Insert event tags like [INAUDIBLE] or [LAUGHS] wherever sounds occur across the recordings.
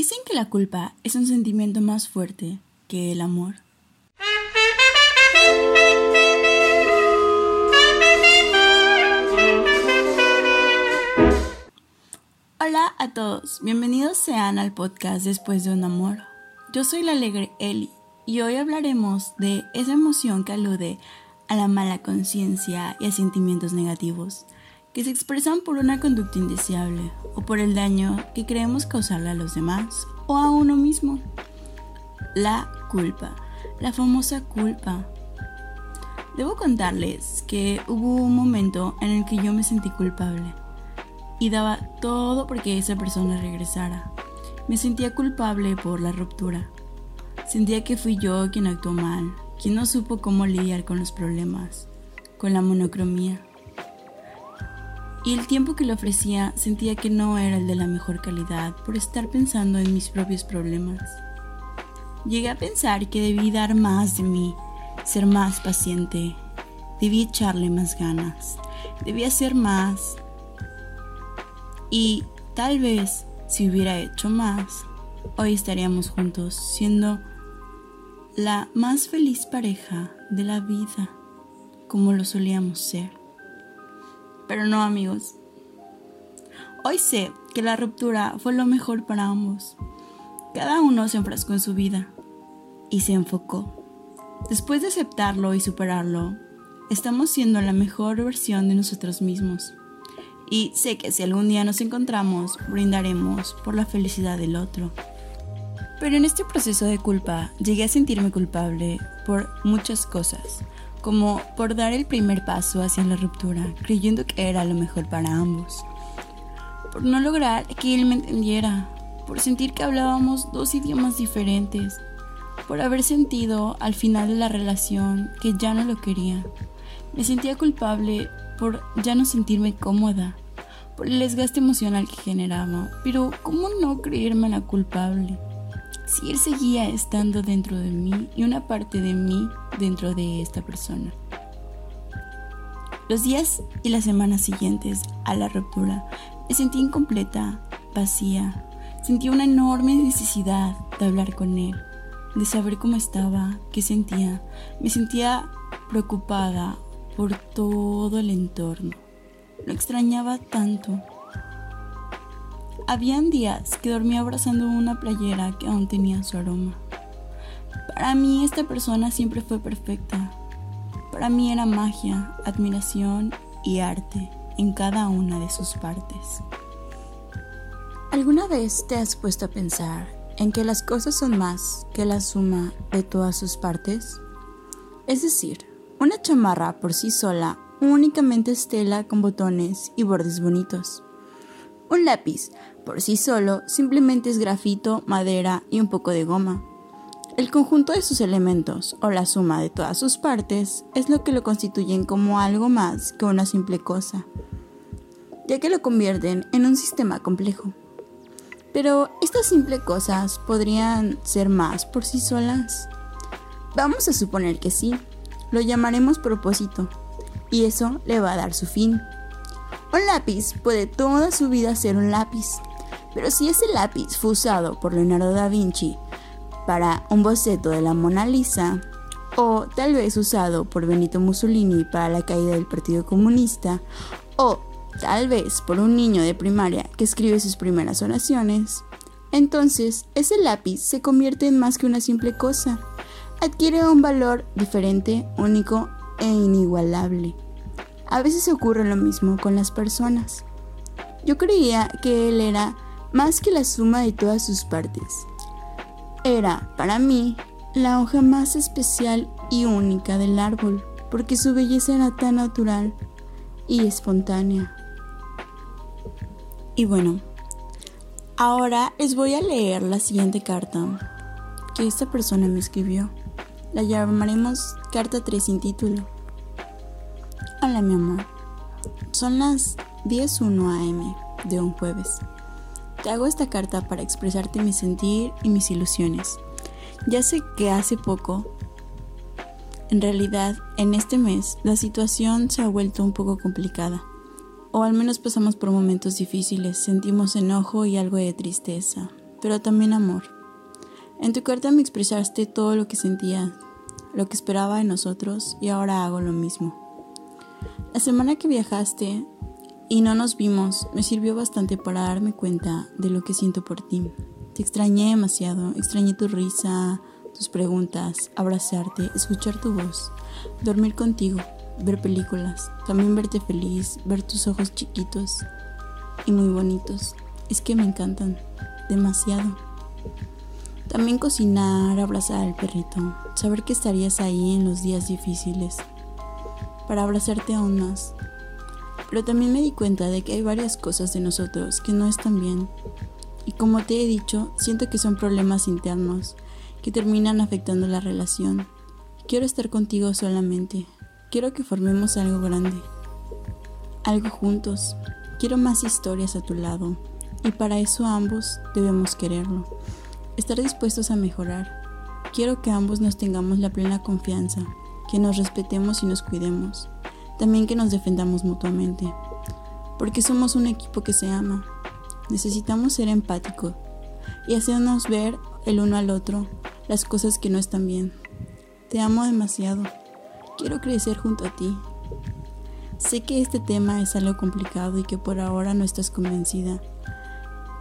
Dicen que la culpa es un sentimiento más fuerte que el amor. Hola a todos, bienvenidos sean al podcast Después de un amor. Yo soy la alegre Eli y hoy hablaremos de esa emoción que alude a la mala conciencia y a sentimientos negativos que se expresan por una conducta indeseable o por el daño que creemos causarle a los demás o a uno mismo. La culpa, la famosa culpa. Debo contarles que hubo un momento en el que yo me sentí culpable y daba todo porque esa persona regresara. Me sentía culpable por la ruptura. Sentía que fui yo quien actuó mal, quien no supo cómo lidiar con los problemas, con la monocromía y el tiempo que le ofrecía sentía que no era el de la mejor calidad por estar pensando en mis propios problemas. Llegué a pensar que debí dar más de mí, ser más paciente, debí echarle más ganas, debí hacer más. Y tal vez si hubiera hecho más, hoy estaríamos juntos siendo la más feliz pareja de la vida, como lo solíamos ser. Pero no amigos. Hoy sé que la ruptura fue lo mejor para ambos. Cada uno se enfrascó en su vida y se enfocó. Después de aceptarlo y superarlo, estamos siendo la mejor versión de nosotros mismos. Y sé que si algún día nos encontramos, brindaremos por la felicidad del otro. Pero en este proceso de culpa llegué a sentirme culpable por muchas cosas como por dar el primer paso hacia la ruptura, creyendo que era lo mejor para ambos, por no lograr que él me entendiera, por sentir que hablábamos dos idiomas diferentes, por haber sentido al final de la relación que ya no lo quería. Me sentía culpable por ya no sentirme cómoda, por el desgaste emocional que generaba, pero ¿cómo no creerme la culpable? Si él seguía estando dentro de mí y una parte de mí dentro de esta persona. Los días y las semanas siguientes a la ruptura me sentí incompleta, vacía. Sentí una enorme necesidad de hablar con él, de saber cómo estaba, qué sentía. Me sentía preocupada por todo el entorno. Lo extrañaba tanto. Habían días que dormía abrazando una playera que aún tenía su aroma. Para mí esta persona siempre fue perfecta. Para mí era magia, admiración y arte en cada una de sus partes. ¿Alguna vez te has puesto a pensar en que las cosas son más que la suma de todas sus partes? Es decir, una chamarra por sí sola únicamente es tela con botones y bordes bonitos. Un lápiz por sí solo simplemente es grafito, madera y un poco de goma. El conjunto de sus elementos, o la suma de todas sus partes, es lo que lo constituyen como algo más que una simple cosa, ya que lo convierten en un sistema complejo. Pero estas simples cosas podrían ser más por sí solas. Vamos a suponer que sí, lo llamaremos propósito, y eso le va a dar su fin. Un lápiz puede toda su vida ser un lápiz, pero si ese lápiz fue usado por Leonardo da Vinci para un boceto de la Mona Lisa, o tal vez usado por Benito Mussolini para la caída del Partido Comunista, o tal vez por un niño de primaria que escribe sus primeras oraciones, entonces ese lápiz se convierte en más que una simple cosa, adquiere un valor diferente, único e inigualable. A veces ocurre lo mismo con las personas. Yo creía que él era más que la suma de todas sus partes. Era, para mí, la hoja más especial y única del árbol, porque su belleza era tan natural y espontánea. Y bueno, ahora les voy a leer la siguiente carta que esta persona me escribió. La llamaremos carta 3 sin título. Hola mi amor, son las 10.01 am de un jueves. Te hago esta carta para expresarte mi sentir y mis ilusiones. Ya sé que hace poco, en realidad en este mes, la situación se ha vuelto un poco complicada. O al menos pasamos por momentos difíciles, sentimos enojo y algo de tristeza. pero también amor. En tu carta me expresaste todo lo que sentía, lo que esperaba de nosotros y ahora hago lo mismo. La semana que viajaste y no nos vimos me sirvió bastante para darme cuenta de lo que siento por ti. Te extrañé demasiado, extrañé tu risa, tus preguntas, abrazarte, escuchar tu voz, dormir contigo, ver películas, también verte feliz, ver tus ojos chiquitos y muy bonitos. Es que me encantan demasiado. También cocinar, abrazar al perrito, saber que estarías ahí en los días difíciles, para abrazarte aún más. Pero también me di cuenta de que hay varias cosas de nosotros que no están bien. Y como te he dicho, siento que son problemas internos que terminan afectando la relación. Quiero estar contigo solamente. Quiero que formemos algo grande. Algo juntos. Quiero más historias a tu lado. Y para eso ambos debemos quererlo. Estar dispuestos a mejorar. Quiero que ambos nos tengamos la plena confianza, que nos respetemos y nos cuidemos. También que nos defendamos mutuamente. Porque somos un equipo que se ama. Necesitamos ser empáticos y hacernos ver el uno al otro las cosas que no están bien. Te amo demasiado. Quiero crecer junto a ti. Sé que este tema es algo complicado y que por ahora no estás convencida,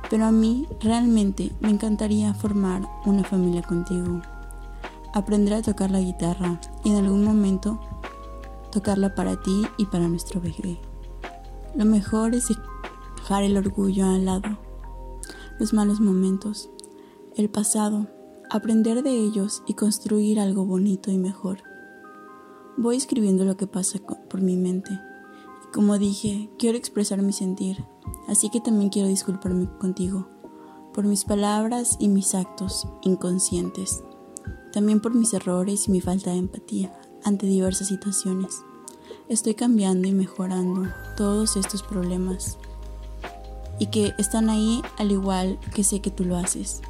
pero a mí realmente me encantaría formar una familia contigo. Aprender a tocar la guitarra y en algún momento tocarla para ti y para nuestro bebé. Lo mejor es dejar el orgullo al lado, los malos momentos, el pasado, aprender de ellos y construir algo bonito y mejor. Voy escribiendo lo que pasa por mi mente. Y como dije, quiero expresar mi sentir, así que también quiero disculparme contigo por mis palabras y mis actos inconscientes, también por mis errores y mi falta de empatía ante diversas situaciones. Estoy cambiando y mejorando todos estos problemas y que están ahí al igual que sé que tú lo haces.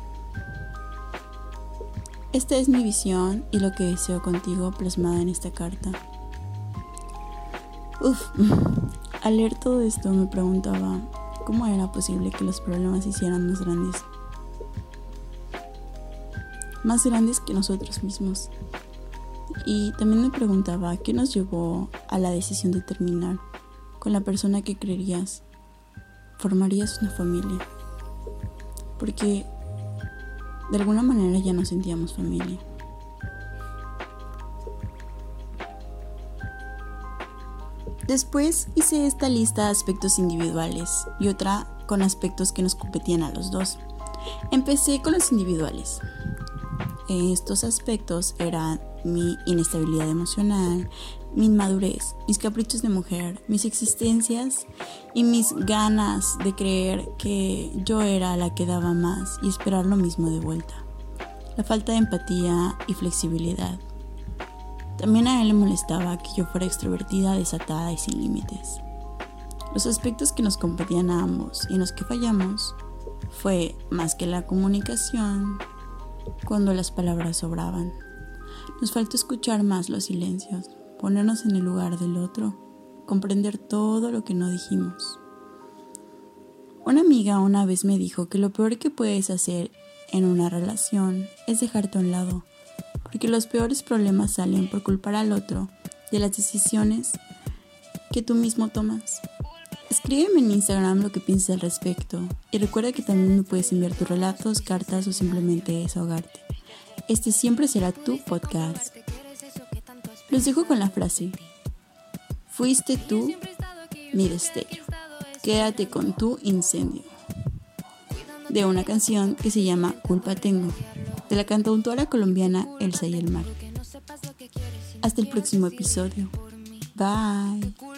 Esta es mi visión y lo que deseo contigo plasmada en esta carta. Uf, [LAUGHS] al leer todo esto me preguntaba cómo era posible que los problemas se hicieran más grandes. Más grandes que nosotros mismos. Y también me preguntaba qué nos llevó a la decisión de terminar con la persona que creerías formarías una familia. Porque de alguna manera ya nos sentíamos familia. Después hice esta lista de aspectos individuales y otra con aspectos que nos competían a los dos. Empecé con los individuales. Estos aspectos eran mi inestabilidad emocional, mi inmadurez, mis caprichos de mujer, mis existencias y mis ganas de creer que yo era la que daba más y esperar lo mismo de vuelta. La falta de empatía y flexibilidad. También a él le molestaba que yo fuera extrovertida, desatada y sin límites. Los aspectos que nos competían a ambos y en los que fallamos fue más que la comunicación cuando las palabras sobraban. Nos faltó escuchar más los silencios, ponernos en el lugar del otro, comprender todo lo que no dijimos. Una amiga una vez me dijo que lo peor que puedes hacer en una relación es dejarte a un lado, porque los peores problemas salen por culpar al otro de las decisiones que tú mismo tomas. Escríbeme en Instagram lo que piensas al respecto y recuerda que también me puedes enviar tus relatos, cartas o simplemente desahogarte. Este siempre será tu podcast. Los dejo con la frase, fuiste tú mi destello, quédate con tu incendio, de una canción que se llama Culpa Tengo, de la cantautora colombiana Elsa y el Mar. Hasta el próximo episodio. Bye.